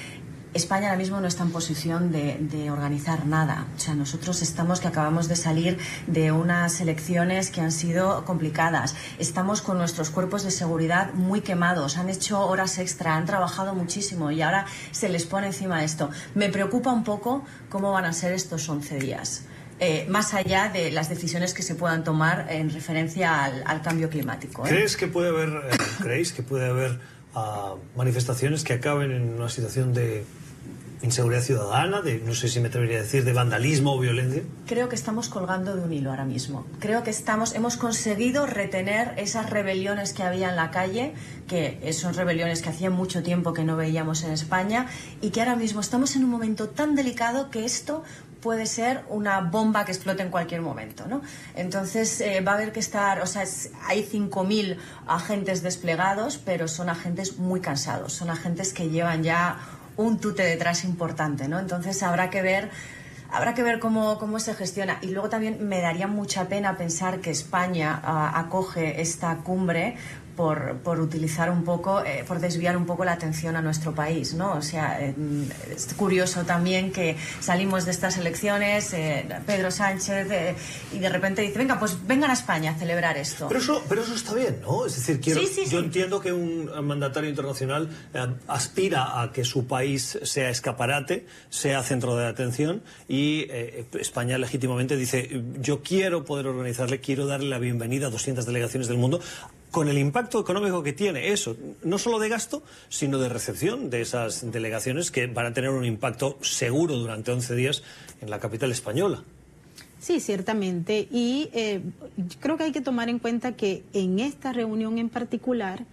B: España ahora mismo no está en posición de, organizar nada. O sea, nosotros estamos que acabamos de salir de unas elecciones que han sido complicadas. Estamos con nuestros cuerpos de seguridad muy quemados. Han hecho horas extra, han trabajado muchísimo y ahora se les pone encima esto. Me preocupa un poco cómo van a ser estos 11 días. Eh, más allá de las decisiones que se puedan tomar en referencia al, al cambio climático.
A: ¿eh? ¿Crees que puede haber, eh, ¿creéis que puede haber uh, manifestaciones que acaben en una situación de inseguridad ciudadana, de no sé si me atrevería a decir de vandalismo o violencia?
B: Creo que estamos colgando de un hilo ahora mismo. Creo que estamos hemos conseguido retener esas rebeliones que había en la calle, que son rebeliones que hacía mucho tiempo que no veíamos en España y que ahora mismo estamos en un momento tan delicado que esto puede ser una bomba que explote en cualquier momento, ¿no? Entonces eh, va a haber que estar, o sea, es, hay 5.000 agentes desplegados, pero son agentes muy cansados, son agentes que llevan ya un tute detrás importante, ¿no? Entonces habrá que ver habrá que ver cómo, cómo se gestiona. Y luego también me daría mucha pena pensar que España uh, acoge esta cumbre por, por, utilizar un poco, eh, por desviar un poco la atención a nuestro país, ¿no? O sea, eh, es curioso también que salimos de estas elecciones, Pedro Sánchez, y de repente dice, venga, pues vengan a España a celebrar esto.
A: Pero eso, pero eso está bien, ¿no? Es decir, quiero, yo entiendo que un mandatario internacional aspira a que su país sea escaparate, sea centro de atención, y España legítimamente dice, yo quiero poder organizarle, quiero darle la bienvenida a 200 delegaciones del mundo con el impacto económico que tiene eso, no solo de gasto, sino de recepción de esas delegaciones que van a tener un impacto seguro durante 11 días en la capital española.
C: Sí, ciertamente. Y eh, creo que hay que tomar en cuenta que en esta reunión en particular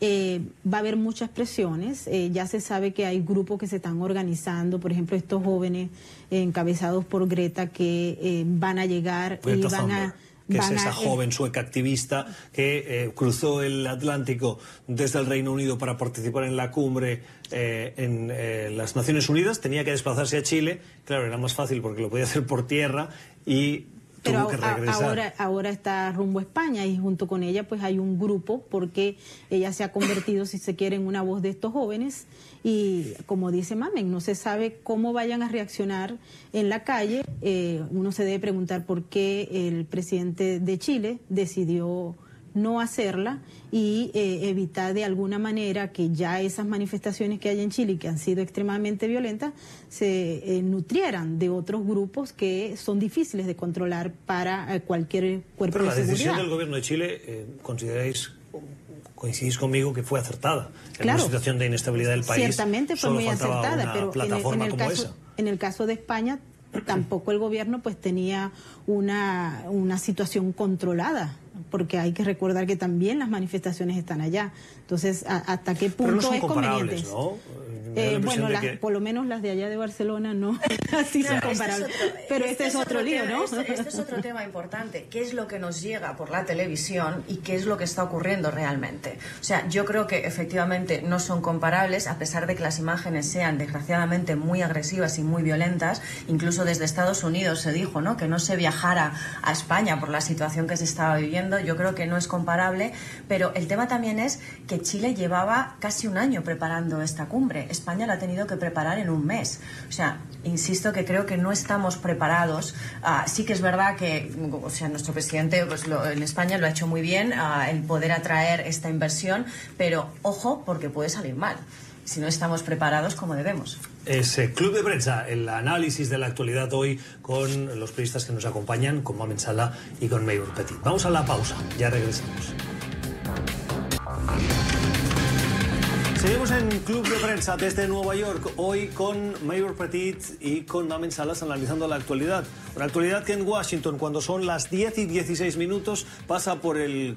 C: eh, va a haber muchas presiones. Eh, ya se sabe que hay grupos que se están organizando, por ejemplo, estos jóvenes encabezados por Greta que van a llegar y van a
A: que es esa joven sueca activista que eh, cruzó el Atlántico desde el Reino Unido para participar en la cumbre eh, en eh, las Naciones Unidas, tenía que desplazarse a Chile, claro, era más fácil porque lo podía hacer por tierra y pero
C: ahora, ahora está rumbo a España y junto con ella pues hay un grupo porque ella se ha convertido, si se quiere, en una voz de estos jóvenes y como dice Mamen, no se sabe cómo vayan a reaccionar en la calle. Eh, uno se debe preguntar por qué el presidente de Chile decidió no hacerla y eh, evitar de alguna manera que ya esas manifestaciones que hay en Chile, que han sido extremadamente violentas, se eh, nutrieran de otros grupos que son difíciles de controlar para eh, cualquier cuerpo
A: Pero
C: la
A: decisión del gobierno de Chile, ¿consideráis coincidís conmigo que fue acertada en una situación de inestabilidad del país.
C: Ciertamente fue muy acertada, pero en, el caso, en el caso de España tampoco el gobierno pues tenía una, una situación controlada porque hay que recordar que también las manifestaciones están allá. Entonces, ¿hasta qué punto es conveniente? Eh, bueno, por lo menos las de allá de Barcelona no, así son comparables. Pero este, es otro, lío, ¿no?
B: Este, este, es otro tema importante. ¿Qué es lo que nos llega por la televisión y qué es lo que está ocurriendo realmente? O sea, yo creo que efectivamente no son comparables, a pesar de que las imágenes sean desgraciadamente muy agresivas y muy violentas. Incluso desde Estados Unidos se dijo, ¿no? Que no se viajara a España por la situación que se estaba viviendo. Yo creo que no es comparable, pero el tema también es que Chile llevaba casi un año preparando esta cumbre. España la ha tenido que preparar en un mes. O sea, insisto que creo que no estamos preparados. Ah, sí que es verdad que, o sea, nuestro presidente pues, en España lo ha hecho muy bien, uh, el poder atraer esta inversión, pero ojo porque puede salir mal si no estamos preparados como debemos.
A: Ese Club de Prensa, el análisis de la actualidad hoy con los periodistas que nos acompañan, con Mamen Sala y con Mayor Petit. Vamos a la pausa, ya regresamos. Seguimos en Club de Prensa desde Nueva York, hoy con Mayor Petit y con Mamen Salas analizando la actualidad. Una actualidad que en Washington, cuando son las 10 y 16 minutos, pasa por el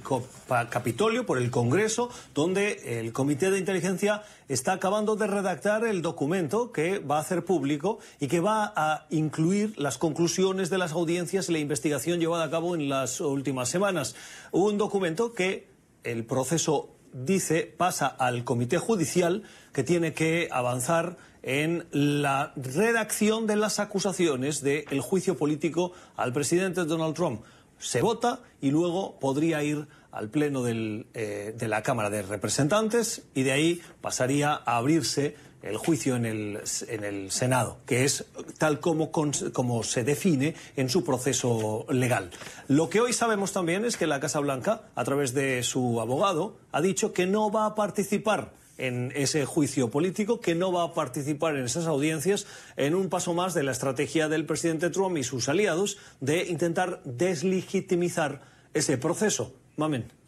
A: Capitolio, por el Congreso, donde el Comité de Inteligencia está acabando de redactar el documento que va a hacer público y que va a incluir las conclusiones de las audiencias y la investigación llevada a cabo en las últimas semanas. Un documento que el proceso dice, pasa al Comité Judicial que tiene que avanzar en la redacción de las acusaciones del juicio político al presidente Donald Trump. Se vota y luego podría ir al Pleno eh, de la Cámara de Representantes y de ahí pasaría a abrirse el juicio en el, en el Senado, que es tal como, como se define en su proceso legal. Lo que hoy sabemos también es que la Casa Blanca, a través de su abogado, ha dicho que no va a participar en ese juicio político, que no va a participar en esas audiencias, en un paso más de la estrategia del presidente Trump y sus aliados de intentar deslegitimizar ese proceso. Mamen.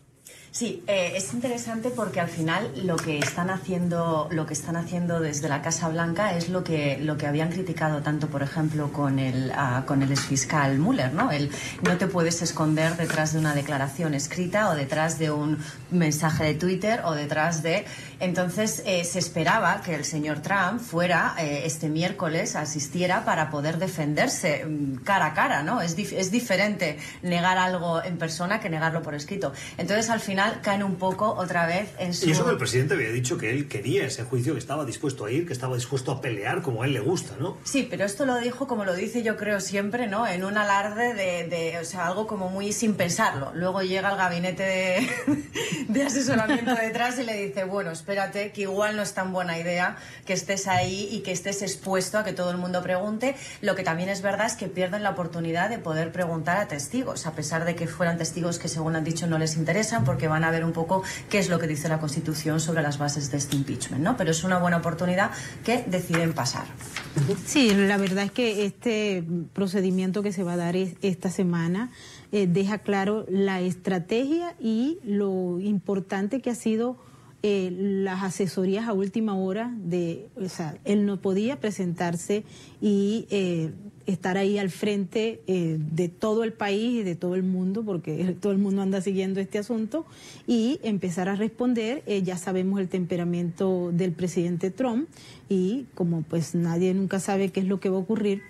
B: Sí, eh, es interesante porque al final lo que están haciendo, lo que están haciendo desde la Casa Blanca es lo que lo que habían criticado tanto, por ejemplo, con el uh, con el exfiscal Mueller, ¿no? El no te puedes esconder detrás de una declaración escrita o detrás de un mensaje de Twitter o detrás de entonces eh, se esperaba que el señor Trump fuera eh, este miércoles asistiera para poder defenderse mm, cara a cara, ¿no? Es, es diferente negar algo en persona que negarlo por escrito. Entonces al final final caen un poco otra vez en su...
A: Y eso que el presidente había dicho que él quería ese juicio, que estaba dispuesto a ir, que estaba dispuesto a pelear como a él le gusta, ¿no?
B: Sí, pero esto lo dijo como lo dice yo creo siempre, ¿no? En un alarde de, de o sea, algo como muy sin pensarlo. Luego llega el gabinete de, de asesoramiento detrás y le dice, bueno, espérate, que igual no es tan buena idea que estés ahí y que estés expuesto a que todo el mundo pregunte. Lo que también es verdad es que pierden la oportunidad de poder preguntar a testigos, a pesar de que fueran testigos que, según han dicho, no les interesan, porque van a ver un poco qué es lo que dice la Constitución sobre las bases de este impeachment, ¿no? Pero es una buena oportunidad que deciden pasar.
C: Sí, la verdad es que este procedimiento que se va a dar esta semana eh, deja claro la estrategia y lo importante que ha sido eh, las asesorías a última hora de, o sea, él no podía presentarse y eh, estar ahí al frente eh, de todo el país y de todo el mundo, porque todo el mundo anda siguiendo este asunto, y empezar a responder. ya sabemos el temperamento del presidente Trump y como pues nadie nunca sabe qué es lo que va a ocurrir,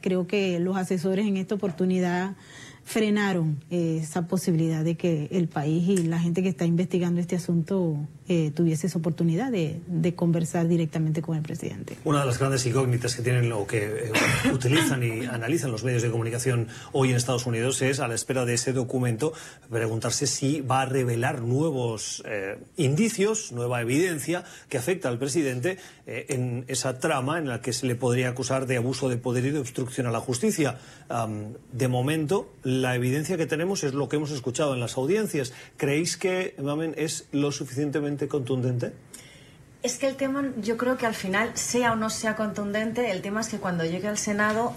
C: creo que los asesores en esta oportunidad frenaron esa posibilidad de que el país y la gente que está investigando este asunto eh, tuviese esa oportunidad de, conversar directamente con el presidente.
A: Una de las grandes incógnitas que tienen o que eh, utilizan y analizan los medios de comunicación hoy en Estados Unidos es, a la espera de ese documento, preguntarse si va a revelar nuevos eh, indicios, nueva evidencia que afecta al presidente en esa trama en la que se le podría acusar de abuso de poder y de obstrucción a la justicia. de momento, la evidencia que tenemos es lo que hemos escuchado en las audiencias. ¿Creéis que, Mamen, es lo suficientemente contundente?
B: Es que el tema, yo creo que al final, sea o no sea contundente, el tema es que cuando llegue al Senado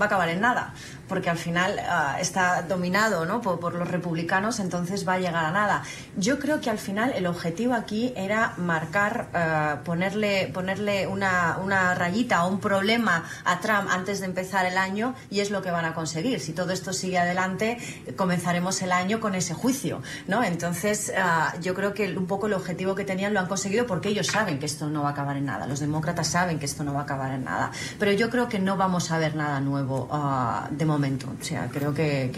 B: va a acabar en nada porque al final ah, está dominado ¿no? por, los republicanos, entonces va a llegar a nada. Yo creo que al final el objetivo aquí era marcar, ah, ponerle, ponerle una, una rayita o un problema a Trump antes de empezar el año y es lo que van a conseguir. Si todo esto sigue adelante, comenzaremos el año con ese juicio. ¿no? Entonces, ah, yo creo que un poco el objetivo que tenían lo han conseguido porque ellos saben que esto no va a acabar en nada. Los demócratas saben que esto no va a acabar en nada. Pero yo creo que no vamos a ver nada nuevo de momento o sea, creo que,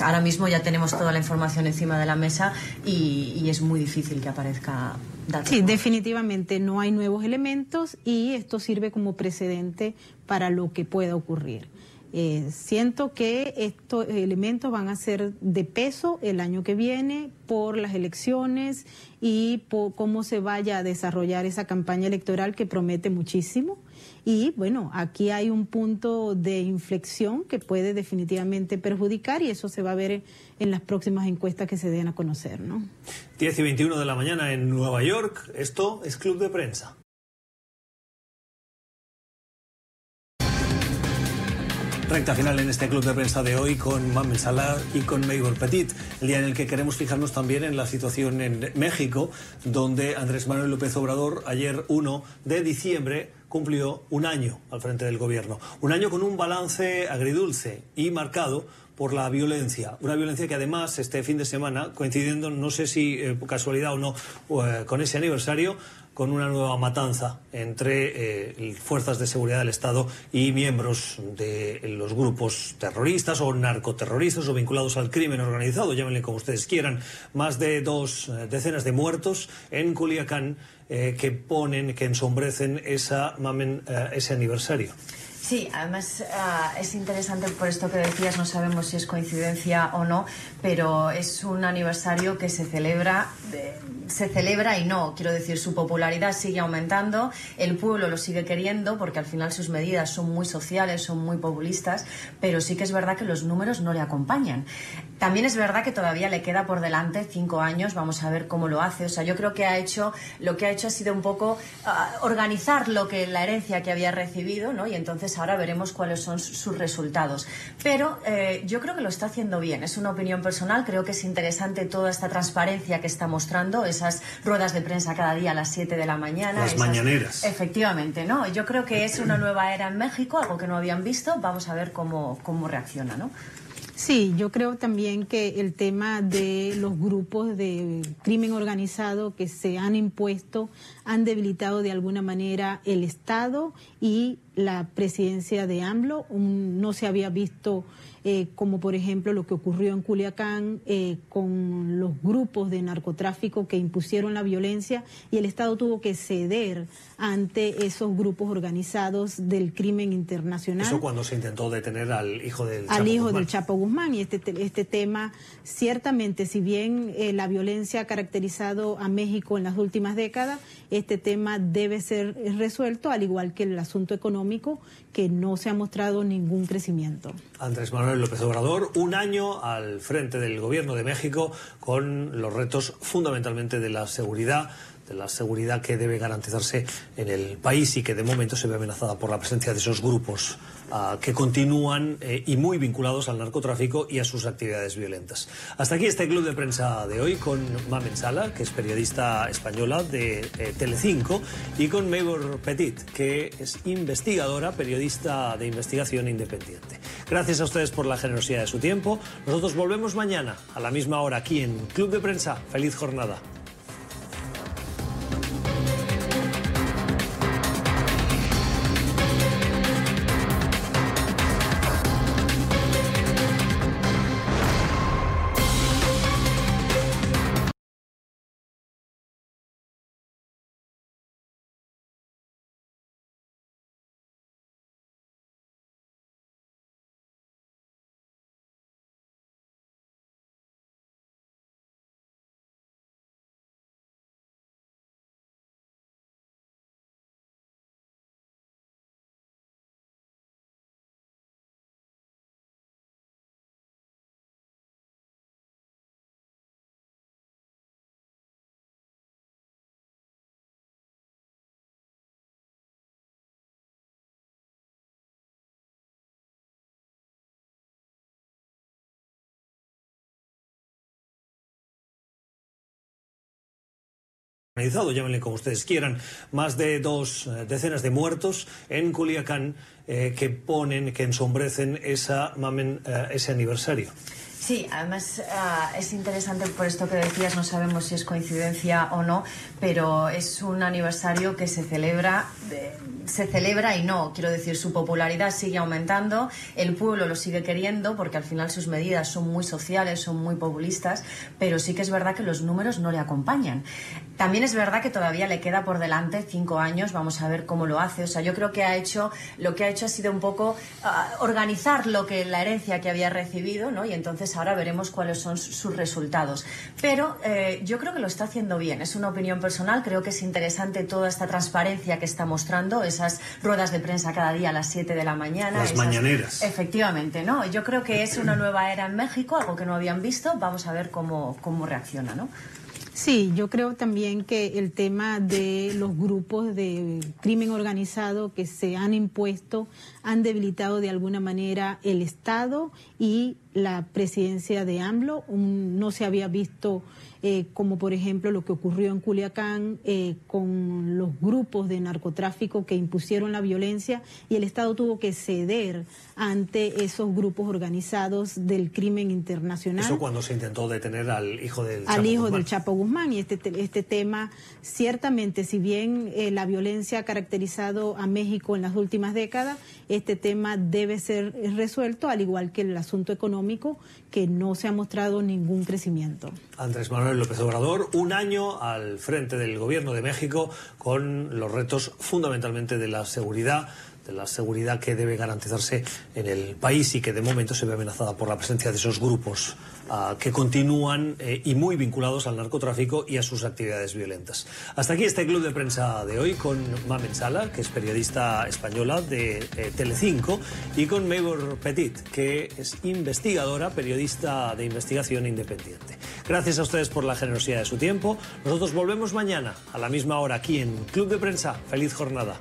B: ahora mismo ya tenemos toda la información encima de la mesa y, es muy difícil que aparezca datos.
C: Sí, definitivamente no hay nuevos elementos y esto sirve como precedente para lo que pueda ocurrir. Eh, siento que estos elementos van a ser de peso el año que viene por las elecciones y por cómo se vaya a desarrollar esa campaña electoral que promete muchísimo. Y bueno, aquí hay un punto de inflexión que puede definitivamente perjudicar y eso se va a ver en las próximas encuestas que se den a conocer, ¿no?
A: 10 y 21 de la mañana en Nueva York. Esto es Club de Prensa. Recta final en este club de prensa de hoy con Mamel Salah y con Maybor Petit, el día en el que queremos fijarnos también en la situación en México, donde Andrés Manuel López Obrador ayer 1 de diciembre cumplió un año al frente del gobierno. Un año con un balance agridulce y marcado por la violencia. Una violencia que además este fin de semana, coincidiendo, no sé si eh, casualidad o no, eh, con ese aniversario, con una nueva matanza entre eh, fuerzas de seguridad del Estado y miembros de los grupos terroristas o narcoterroristas o vinculados al crimen organizado, llámenle como ustedes quieran. Más de dos decenas de muertos en Culiacán que ponen, que ensombrecen esa, ese aniversario.
B: Sí, además ah, es interesante por esto que decías, no sabemos si es coincidencia o no, pero es un aniversario que se celebra, se celebra y no, quiero decir, su popularidad sigue aumentando, el pueblo lo sigue queriendo porque al final sus medidas son muy sociales, son muy populistas, pero sí que es verdad que los números no le acompañan. También es verdad que todavía le queda por delante cinco años, vamos a ver cómo lo hace. O sea, yo creo que ha hecho, lo que ha hecho ha sido un poco ah, organizar lo que la herencia que había recibido, ¿no? Y entonces ahora veremos cuáles son sus resultados. Pero eh, yo creo que lo está haciendo bien. Es una opinión personal. Creo que es interesante toda esta transparencia que está mostrando, esas ruedas de prensa cada día a las 7 de la mañana.
A: Las mañaneras.
B: Efectivamente, ¿no? Yo creo que es una nueva era en México, algo que no habían visto. Vamos a ver cómo, cómo reacciona, ¿no?
C: Sí, yo creo también que el tema de los grupos de crimen organizado que se han impuesto han debilitado de alguna manera el Estado y la presidencia de AMLO. no se había visto eh, como por ejemplo lo que ocurrió en Culiacán eh, con los grupos de narcotráfico que impusieron la violencia y el Estado tuvo que ceder ante esos grupos organizados del crimen internacional.
A: Eso cuando se intentó detener al hijo del
C: Chapo Al hijo del Chapo Guzmán y este, este tema, ciertamente, si bien eh, la violencia ha caracterizado a México en las últimas décadas, este tema debe ser resuelto, al igual que el asunto económico, que no se ha mostrado ningún crecimiento.
A: Andrés Manuel López Obrador, un año al frente del Gobierno de México con los retos fundamentalmente de la seguridad de la seguridad que debe garantizarse en el país y que de momento se ve amenazada por la presencia de esos grupos ah, que continúan eh, y muy vinculados al narcotráfico y a sus actividades violentas. Hasta aquí este club de prensa de hoy con Mamen Sala, que es periodista española de eh, Telecinco, y con Maybor Petit, que es investigadora, periodista de investigación independiente. Gracias a ustedes por la generosidad de su tiempo. Nosotros volvemos mañana a la misma hora aquí en Club de Prensa. Feliz jornada. Llámenle como ustedes quieran, más de dos eh, decenas de muertos en Culiacán eh, que ponen, que ensombrecen esa, mamen, eh, ese aniversario.
B: Sí, además ah, es interesante por esto que decías, no sabemos si es coincidencia o no, pero es un aniversario que se celebra, se celebra y no, quiero decir, su popularidad sigue aumentando, el pueblo lo sigue queriendo porque al final sus medidas son muy sociales, son muy populistas, pero sí que es verdad que los números no le acompañan. También es verdad que todavía le queda por delante cinco años, vamos a ver cómo lo hace. O sea, yo creo que ha hecho, lo que ha hecho ha sido un poco ah, organizar lo que la herencia que había recibido, ¿no? Y entonces ahora veremos cuáles son sus resultados. Pero eh, yo creo que lo está haciendo bien. Es una opinión personal. Creo que es interesante toda esta transparencia que está mostrando, esas ruedas de prensa cada día a las 7 de la mañana.
A: Las mañaneras.
B: Efectivamente, ¿no? Yo creo que es una nueva era en México, algo que no habían visto. Vamos a ver cómo, cómo reacciona, ¿no?
C: Sí, yo creo también que el tema de los grupos de crimen organizado que se han impuesto han debilitado de alguna manera el Estado y la presidencia de AMLO. no se había visto eh, como por ejemplo lo que ocurrió en Culiacán eh, con los grupos de narcotráfico que impusieron la violencia y el Estado tuvo que ceder ante esos grupos organizados del crimen internacional.
A: Eso cuando se intentó detener al hijo del
C: Chapo Al hijo del Chapo Guzmán y este, este tema, ciertamente, si bien eh, la violencia ha caracterizado a México en las últimas décadas, este tema debe ser resuelto, al igual que el asunto económico, que no se ha mostrado ningún crecimiento.
A: Andrés Manuel López Obrador, un año al frente del Gobierno de México con los retos fundamentalmente de la seguridad de la seguridad que debe garantizarse en el país y que de momento se ve amenazada por la presencia de esos grupos ah, que continúan eh, y muy vinculados al narcotráfico y a sus actividades violentas. Hasta aquí este club de prensa de hoy con Mamen Sala, que es periodista española de eh, Telecinco, y con Maybor Petit, que es investigadora, periodista de investigación independiente. Gracias a ustedes por la generosidad de su tiempo. Nosotros volvemos mañana a la misma hora aquí en Club de Prensa. Feliz jornada.